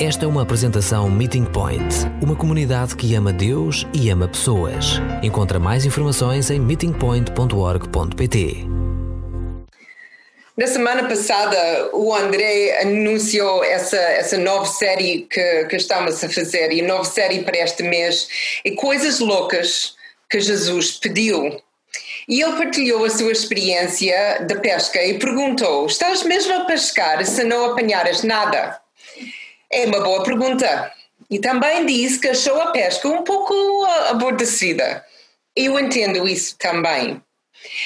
Esta é uma apresentação Meeting Point, uma comunidade que ama Deus e ama pessoas. Encontra mais informações em meetingpoint.org.pt. Na semana passada, o André anunciou essa, essa nova série que, que estamos a fazer, e nova série para este mês é Coisas Loucas que Jesus pediu. E ele partilhou a sua experiência da pesca e perguntou: Estás mesmo a pescar se não apanhares nada? É uma boa pergunta. E também disse que achou a pesca um pouco aborrecida. Eu entendo isso também.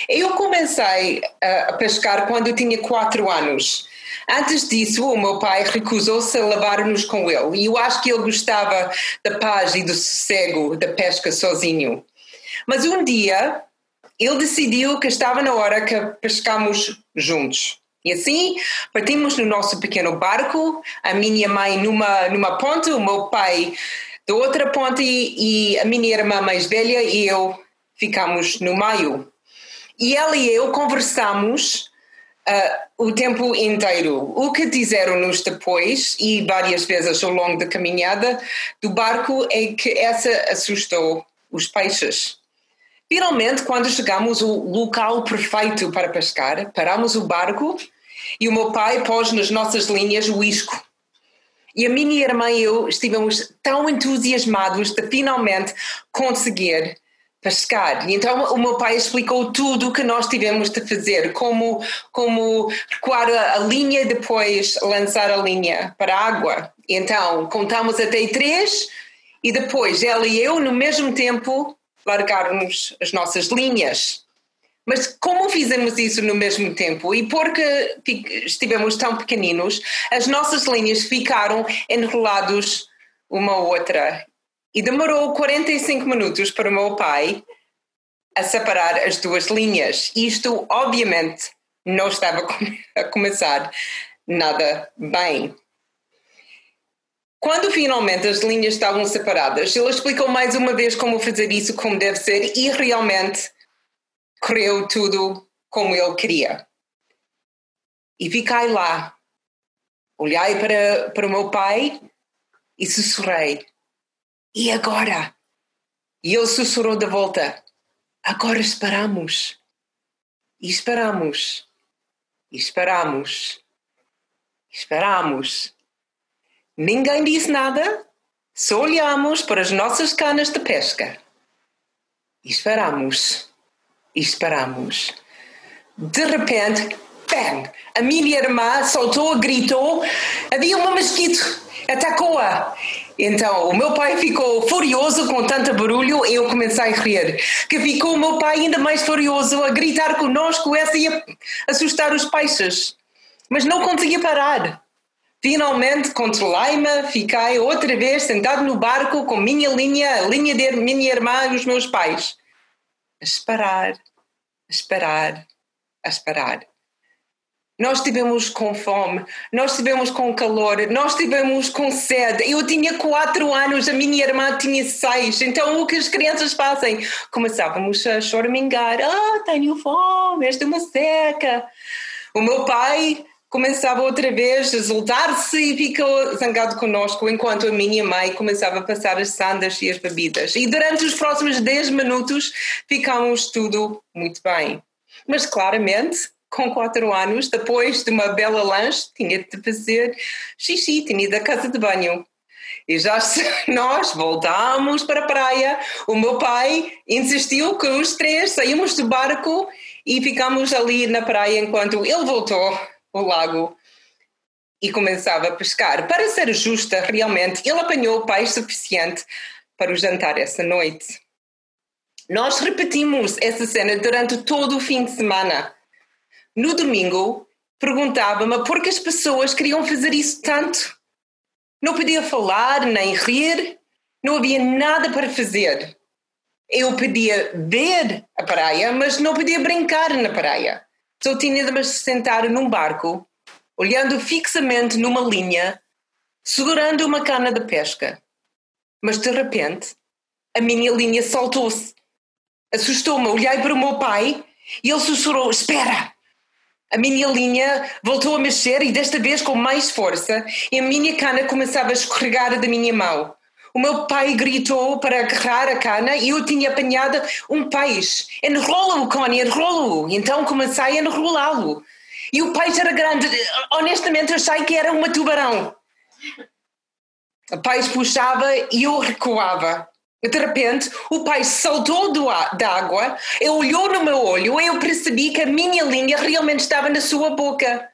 Eu comecei a pescar quando eu tinha 4 anos. Antes disso, o meu pai recusou-se a levar-nos com ele e eu acho que ele gostava da paz e do sossego da pesca sozinho. Mas um dia ele decidiu que estava na hora que pescamos juntos. E assim partimos no nosso pequeno barco, a minha mãe numa, numa ponte, o meu pai da outra ponte e a minha irmã mais velha e eu ficamos no meio. E ela e eu conversamos uh, o tempo inteiro. O que disseram-nos depois, e várias vezes ao longo da caminhada do barco, é que essa assustou os peixes. Finalmente, quando chegamos ao local perfeito para pescar, paramos o barco e o meu pai pôs nas nossas linhas o isco. E a minha irmã e eu estivemos tão entusiasmados de finalmente conseguir pescar. E então o meu pai explicou tudo o que nós tivemos de fazer, como, como recuar a, linha e depois lançar a linha para a água. Então contamos até três e depois ela e eu, no mesmo tempo, largarmos as nossas linhas. Mas como fizemos isso no mesmo tempo e porque estivemos tão pequeninos, as nossas linhas ficaram enrolados uma outra. E demorou 45 minutos para o meu pai a separar as duas linhas. Isto, obviamente, não estava a começar nada bem. Quando finalmente as linhas estavam separadas, ele explicou mais uma vez como fazer isso como deve ser e realmente correu tudo como ele queria. E fiquei lá, olhei para, para o meu pai e sussurrei: E agora? E ele sussurrou de volta: Agora esperamos. E esperamos. E esperamos. E esperamos. Ninguém disse nada, só olhamos para as nossas canas de pesca. E esperamos. E esperamos. De repente, bang! A minha irmã soltou, gritou. Havia um mosquito. Atacou-a. Então, o meu pai ficou furioso com tanto barulho e eu comecei a rir. Que ficou o meu pai ainda mais furioso a gritar conosco, essa ia assustar os peixes. Mas não conseguia parar. Finalmente controlei-me, fiquei outra vez sentado no barco com minha linha, a linha de minha irmã e os meus pais. A esperar, a esperar, a esperar. Nós estivemos com fome, nós estivemos com calor, nós estivemos com sede. Eu tinha quatro anos, a minha irmã tinha seis. Então o que as crianças fazem? Começávamos a choramingar. Ah, tenho fome, esta é uma seca. O meu pai começava outra vez a exultar-se e ficou zangado conosco, enquanto a minha mãe começava a passar as sandas e as bebidas. E durante os próximos 10 minutos ficámos tudo muito bem. Mas claramente, com 4 anos, depois de uma bela lanche, tinha de fazer xixi, tinha à casa de banho. E já nós voltámos para a praia. O meu pai insistiu que os três saímos do barco e ficámos ali na praia enquanto ele voltou o lago e começava a pescar. Para ser justa, realmente, ele apanhou peixe suficiente para o jantar essa noite. Nós repetimos essa cena durante todo o fim de semana. No domingo, perguntava-me por que as pessoas queriam fazer isso tanto. Não podia falar nem rir, não havia nada para fazer. Eu podia ver a praia, mas não podia brincar na praia. Tinha de me sentar num barco, olhando fixamente numa linha, segurando uma cana de pesca. Mas de repente, a minha linha soltou-se. Assustou-me, olhei para o meu pai e ele sussurrou: Espera! A minha linha voltou a mexer e desta vez com mais força, e a minha cana começava a escorregar da minha mão. O meu pai gritou para agarrar a cana e eu tinha apanhado um peixe. Enrola-o, Connie, enrola-o. Então comecei a enrolá-lo. E o peixe era grande. Honestamente, achei que era uma tubarão. O peixe puxava e eu recuava. De repente, o pai saltou da água, ele olhou no meu olho e eu percebi que a minha linha realmente estava na sua boca.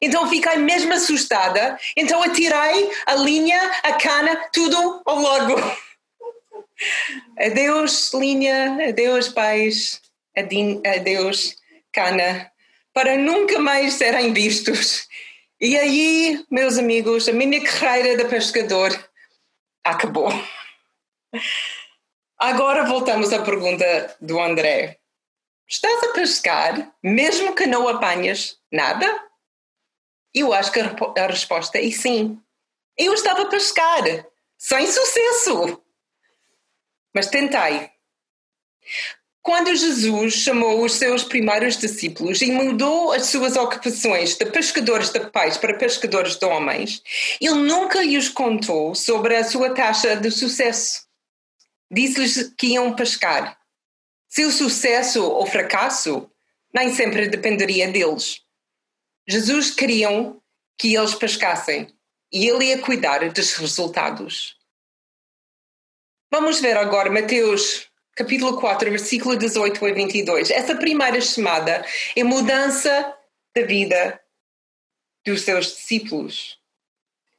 Então fiquei mesmo assustada. Então atirei a linha, a cana, tudo ao lago. Adeus, linha, adeus, pais, adeus, cana, para nunca mais serem vistos. E aí, meus amigos, a minha carreira de pescador acabou. Agora voltamos à pergunta do André. Estás a pescar mesmo que não apanhas nada? Eu acho que a resposta é sim. Eu estava a pescar, sem sucesso. Mas tentei. Quando Jesus chamou os seus primeiros discípulos e mudou as suas ocupações de pescadores de pais para pescadores de homens, ele nunca lhes contou sobre a sua taxa de sucesso disse-lhes que iam pescar. Seu sucesso ou fracasso nem sempre dependeria deles. Jesus queriam que eles pescassem e ele ia cuidar dos resultados. Vamos ver agora Mateus capítulo 4, versículo 18 a 22. Essa primeira chamada é mudança da vida dos seus discípulos.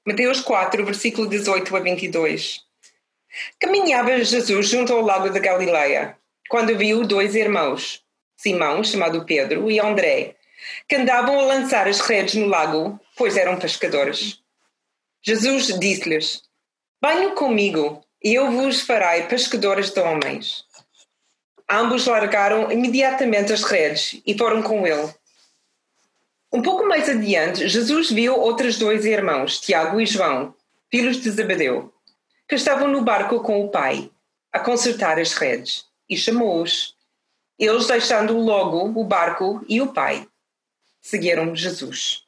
Mateus 4, versículo 18 a 22. Caminhava Jesus junto ao lago de Galileia, quando viu dois irmãos, Simão, chamado Pedro, e André, que andavam a lançar as redes no lago, pois eram pescadores. Jesus disse-lhes: Venham comigo, e eu vos farei pescadores de homens. Ambos largaram imediatamente as redes e foram com ele. Um pouco mais adiante, Jesus viu outros dois irmãos, Tiago e João, filhos de Zebedeu, que estavam no barco com o pai, a consertar as redes, e chamou-os. Eles, deixando logo o barco e o pai, seguiram Jesus.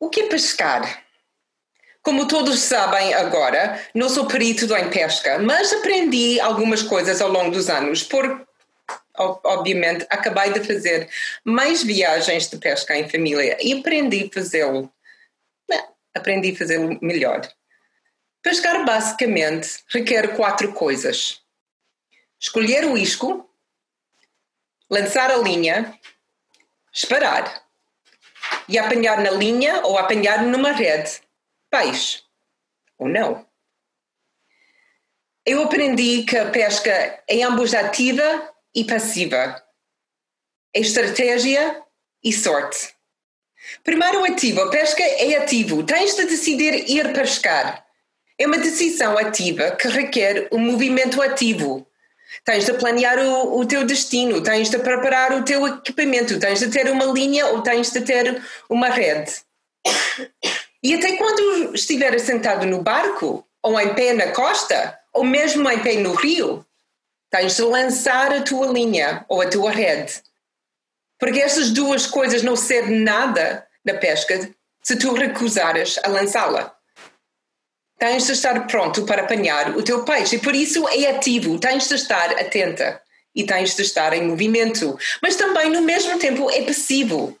O que é pescar? Como todos sabem agora, não sou perito em pesca, mas aprendi algumas coisas ao longo dos anos, por obviamente acabei de fazer mais viagens de pesca em família e aprendi a fazê-lo aprendi a fazer melhor. Pescar basicamente requer quatro coisas: escolher o isco, lançar a linha, esperar e apanhar na linha ou apanhar numa rede peixe ou não. Eu aprendi que a pesca é ambos ativa e passiva, é estratégia e sorte. Primeiro ativo, a pesca é ativo, tens de decidir ir pescar. É uma decisão ativa que requer um movimento ativo. Tens de planear o, o teu destino, tens de preparar o teu equipamento, tens de ter uma linha ou tens de ter uma rede. E até quando estiver sentado no barco, ou em pé na costa, ou mesmo em pé no rio, tens de lançar a tua linha ou a tua rede. Porque essas duas coisas não servem nada na pesca se tu recusares a lançá-la. Tens de estar pronto para apanhar o teu peixe e por isso é ativo, tens de estar atenta e tens de estar em movimento, mas também no mesmo tempo é passivo.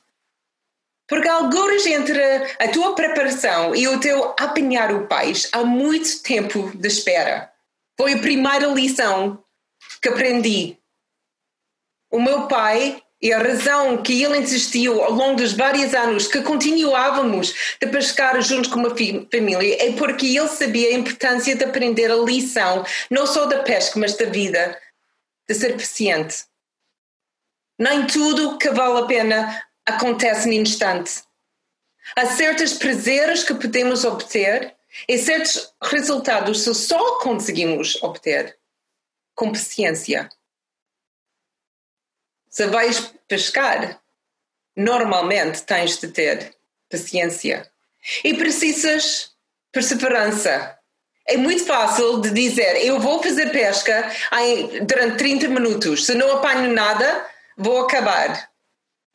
Porque alguns entre a tua preparação e o teu apanhar o peixe há muito tempo de espera. Foi a primeira lição que aprendi. O meu pai e a razão que ele insistiu ao longo dos vários anos que continuávamos a pescar juntos com uma família é porque ele sabia a importância de aprender a lição, não só da pesca, mas da vida, de ser paciente. Nem tudo que vale a pena acontece no instante. Há certos prazeres que podemos obter e certos resultados que só conseguimos obter com paciência. Se vais pescar, normalmente tens de ter paciência e precisas perseverança. É muito fácil de dizer eu vou fazer pesca durante 30 minutos. Se não apanho nada, vou acabar.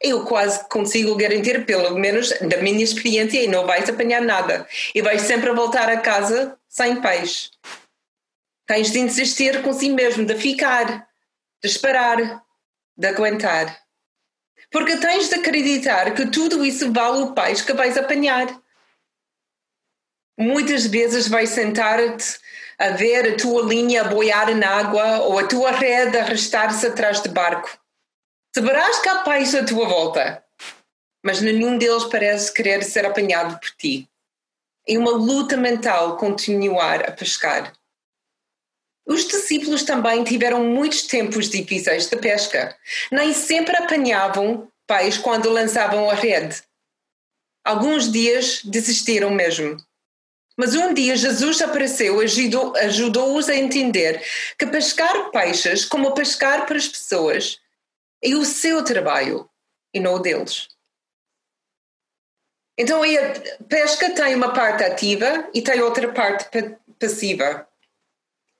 Eu quase consigo garantir, pelo menos da minha experiência, e não vais apanhar nada. E vais sempre voltar a casa sem peixe. Tens de insistir com si mesmo, de ficar, de esperar, de aguentar. Porque tens de acreditar que tudo isso vale o peixe que vais apanhar. Muitas vezes vais sentar-te a ver a tua linha boiar na água ou a tua rede arrastar-se atrás de barco. Saberás que há pais à tua volta, mas nenhum deles parece querer ser apanhado por ti. É uma luta mental continuar a pescar. Os discípulos também tiveram muitos tempos difíceis de pesca. Nem sempre apanhavam pais quando lançavam a rede. Alguns dias desistiram mesmo. Mas um dia Jesus apareceu e ajudou-os a entender que pescar peixes, como pescar para as pessoas, é o seu trabalho e não o deles. Então a pesca tem uma parte ativa e tem outra parte passiva.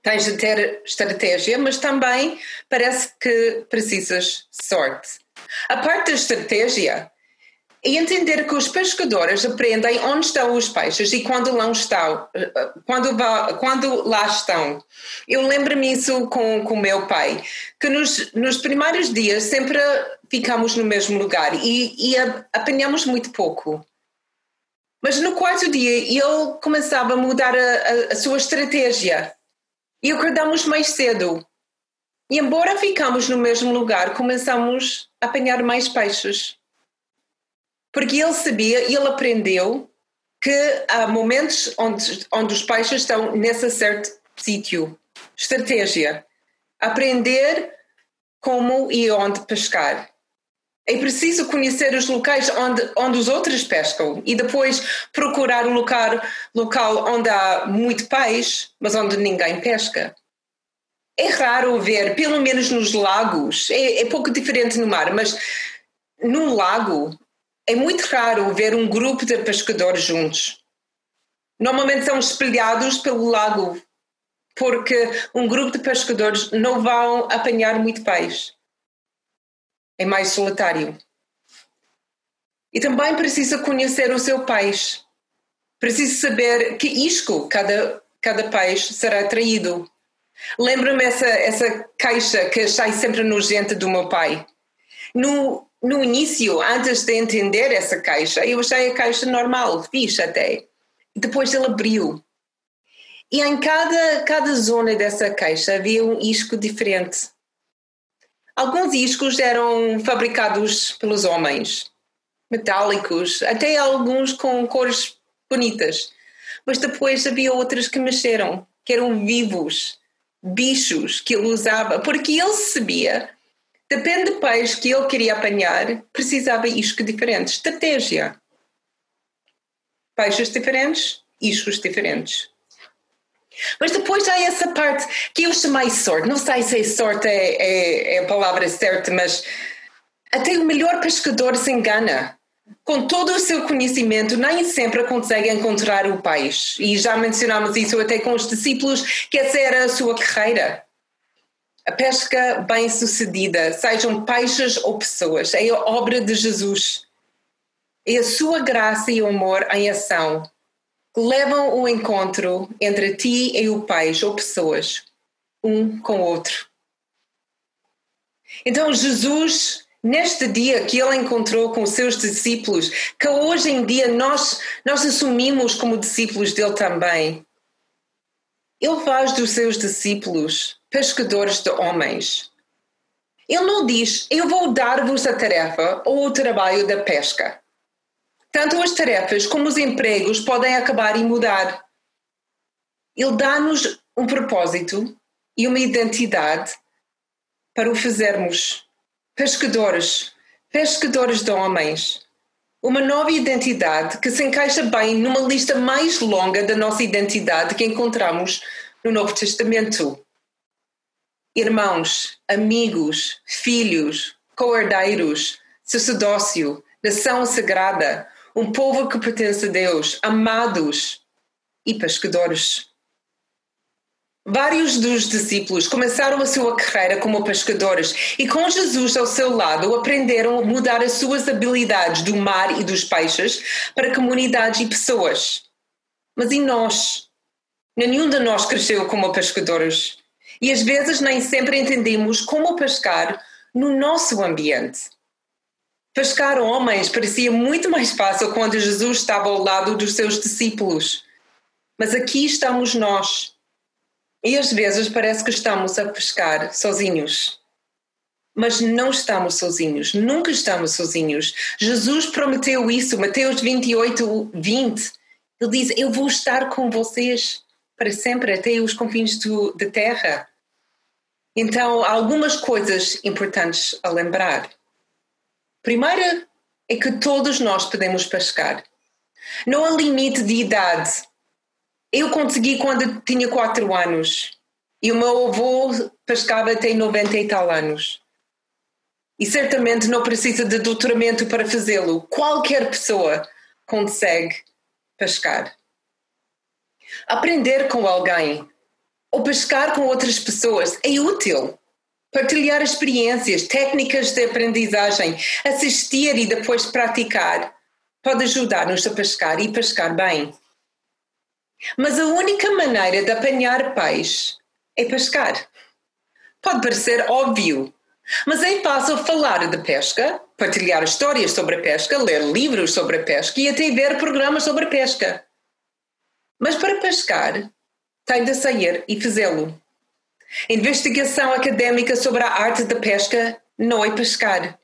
Tens de ter estratégia, mas também parece que precisas sorte. A parte da estratégia e entender que os pescadores aprendem onde estão os peixes e quando lá estão. Quando, quando lá estão. Eu lembro-me isso com o meu pai, que nos, nos primeiros dias sempre ficamos no mesmo lugar e, e apanhamos muito pouco. Mas no quarto dia ele começava a mudar a, a, a sua estratégia e acordamos mais cedo. E embora ficamos no mesmo lugar, começamos a apanhar mais peixes. Porque ele sabia, ele aprendeu que há momentos onde, onde os peixes estão nesse certo sítio. Estratégia. Aprender como e onde pescar. É preciso conhecer os locais onde, onde os outros pescam e depois procurar um local, local onde há muito peixe, mas onde ninguém pesca. É raro ver, pelo menos nos lagos, é, é pouco diferente no mar, mas num lago é muito raro ver um grupo de pescadores juntos. Normalmente são espelhados pelo lago, porque um grupo de pescadores não vão apanhar muito peixe. É mais solitário. E também precisa conhecer o seu peixe. Precisa saber que isco cada, cada peixe será traído. Lembro-me essa, essa caixa que achei sempre nojenta do meu pai. No, no início, antes de entender essa caixa, eu achei a caixa normal, fixe até. Depois ele abriu. E em cada, cada zona dessa caixa havia um isco diferente. Alguns iscos eram fabricados pelos homens, metálicos, até alguns com cores bonitas. Mas depois havia outros que mexeram, que eram vivos, bichos que ele usava, porque ele sabia Depende do peixe que ele queria apanhar, precisava iscos diferentes. Estratégia. Peixes diferentes, iscos diferentes. Mas depois há essa parte que eu chamei sorte. Não sei se sorte é, é, é a palavra certa, mas até o melhor pescador se engana. Com todo o seu conhecimento, nem sempre consegue encontrar o peixe. E já mencionamos isso até com os discípulos, que essa era a sua carreira. A pesca bem-sucedida, sejam peixes ou pessoas, é a obra de Jesus. É a sua graça e amor em ação levam o encontro entre ti e o peixe ou pessoas, um com o outro. Então, Jesus, neste dia que ele encontrou com os seus discípulos, que hoje em dia nós, nós assumimos como discípulos dele também, ele faz dos seus discípulos pescadores de homens. Ele não diz, eu vou dar-vos a tarefa ou o trabalho da pesca. Tanto as tarefas como os empregos podem acabar e mudar. Ele dá-nos um propósito e uma identidade para o fazermos. Pescadores, pescadores de homens. Uma nova identidade que se encaixa bem numa lista mais longa da nossa identidade que encontramos no Novo Testamento irmãos, amigos, filhos, co-herdeiros, sacerdócio, nação sagrada, um povo que pertence a Deus, amados e pescadores. Vários dos discípulos começaram a sua carreira como pescadores e, com Jesus ao seu lado, aprenderam a mudar as suas habilidades do mar e dos peixes para comunidades e pessoas. Mas e nós? Nenhum de nós cresceu como pescadores e às vezes nem sempre entendemos como pescar no nosso ambiente. Pescar homens parecia muito mais fácil quando Jesus estava ao lado dos seus discípulos. Mas aqui estamos nós e às vezes parece que estamos a pescar sozinhos. Mas não estamos sozinhos, nunca estamos sozinhos. Jesus prometeu isso, Mateus 28, 20. Ele diz: Eu vou estar com vocês para sempre, até os confins do, da terra. Então, há algumas coisas importantes a lembrar. Primeira é que todos nós podemos pescar. Não há limite de idade eu consegui quando tinha 4 anos e o meu avô pescava até 90 e tal anos. E certamente não precisa de doutoramento para fazê-lo. Qualquer pessoa consegue pescar. Aprender com alguém ou pescar com outras pessoas é útil. Partilhar experiências, técnicas de aprendizagem, assistir e depois praticar pode ajudar-nos a pescar e pescar bem. Mas a única maneira de apanhar peixe é pescar. Pode parecer óbvio, mas é fácil falar de pesca, partilhar histórias sobre a pesca, ler livros sobre a pesca e até ver programas sobre a pesca. Mas para pescar, tem de sair e fazê-lo. Investigação académica sobre a arte da pesca não é pescar.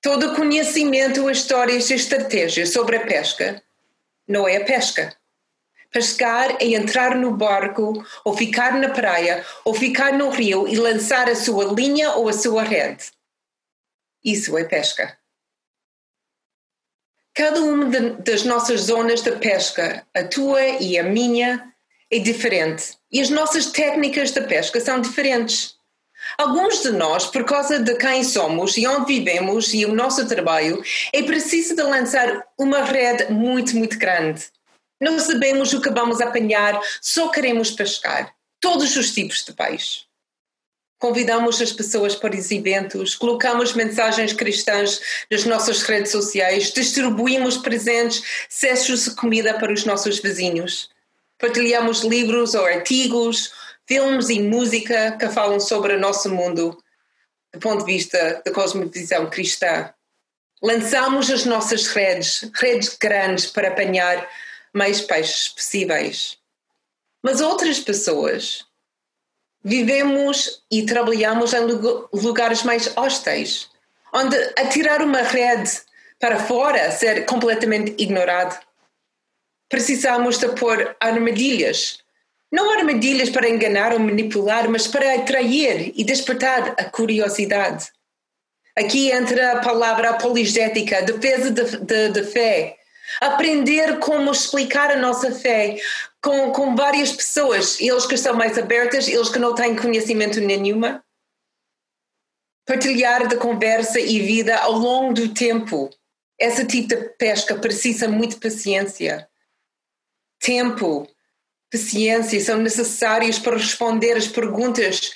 Todo conhecimento, histórias e estratégias sobre a pesca não é a pesca. Pescar é entrar no barco, ou ficar na praia, ou ficar no rio e lançar a sua linha ou a sua rede. Isso é pesca. Cada uma das nossas zonas de pesca, a tua e a minha, é diferente. E as nossas técnicas de pesca são diferentes. Alguns de nós, por causa de quem somos e onde vivemos e o nosso trabalho, é preciso de lançar uma rede muito, muito grande. Não sabemos o que vamos apanhar, só queremos pescar. Todos os tipos de peixe. Convidamos as pessoas para os eventos, colocamos mensagens cristãs nas nossas redes sociais, distribuímos presentes, cestos de comida para os nossos vizinhos. Partilhamos livros ou artigos, filmes e música que falam sobre o nosso mundo do ponto de vista da cosmovisão cristã. Lançamos as nossas redes, redes grandes para apanhar mais peixes possíveis. Mas outras pessoas vivemos e trabalhamos em lugares mais hostis, onde atirar uma rede para fora ser completamente ignorado. Precisamos de pôr armadilhas. Não armadilhas para enganar ou manipular, mas para atrair e despertar a curiosidade. Aqui entra a palavra apologética, defesa de, de, de fé, aprender como explicar a nossa fé com, com várias pessoas, eles que estão mais abertas, eles que não têm conhecimento nenhuma. Partilhar de conversa e vida ao longo do tempo. Esse tipo de pesca precisa muito paciência. Tempo, paciência são necessários para responder as perguntas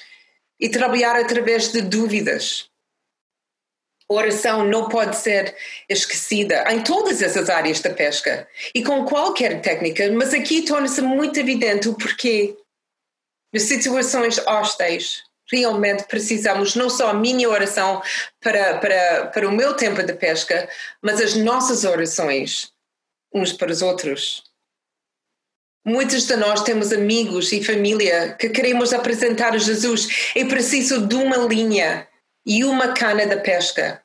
e trabalhar através de dúvidas oração não pode ser esquecida em todas essas áreas da pesca e com qualquer técnica, mas aqui torna-se muito evidente o porquê. Nas situações hostis, realmente precisamos não só a minha oração para, para, para o meu tempo de pesca, mas as nossas orações uns para os outros. Muitos de nós temos amigos e família que queremos apresentar a Jesus. É preciso de uma linha e uma cana da pesca.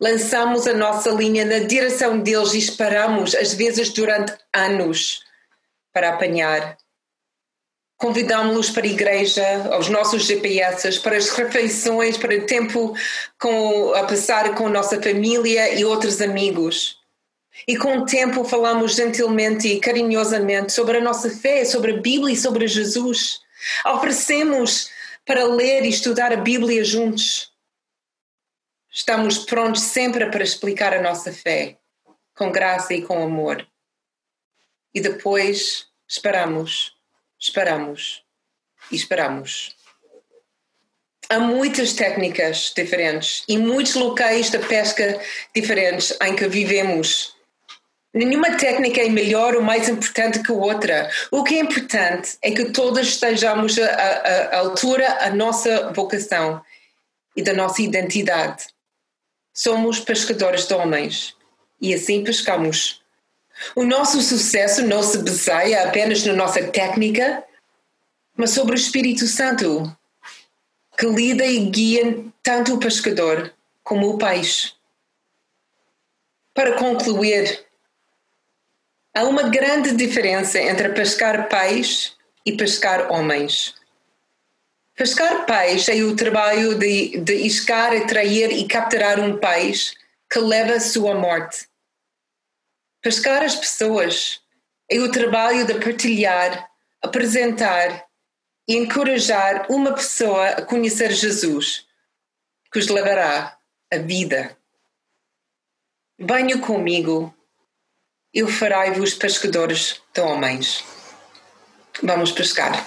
Lançamos a nossa linha na direção deles e esperamos, às vezes durante anos, para apanhar. Convidámos-los para a igreja, aos nossos GPS, para as refeições, para o tempo com, a passar com a nossa família e outros amigos. E com o tempo falamos gentilmente e carinhosamente sobre a nossa fé, sobre a Bíblia e sobre Jesus. Oferecemos para ler e estudar a Bíblia juntos. Estamos prontos sempre para explicar a nossa fé, com graça e com amor. E depois esperamos, esperamos e esperamos. Há muitas técnicas diferentes e muitos locais de pesca diferentes em que vivemos. Nenhuma técnica é melhor ou mais importante que outra. O que é importante é que todos estejamos à, altura da nossa vocação e da nossa identidade. Somos pescadores de homens e assim pescamos. O nosso sucesso não se baseia apenas na nossa técnica, mas sobre o Espírito Santo, que lida e guia tanto o pescador como o peixe. Para concluir, há uma grande diferença entre pescar peixe e pescar homens. Pescar peixe é o trabalho de, de iscar, atrair e capturar um peixe que leva à sua morte. Pescar as pessoas é o trabalho de partilhar, apresentar e encorajar uma pessoa a conhecer Jesus, que os levará à vida. Venha comigo, eu farei-vos pescadores de homens. Vamos pescar.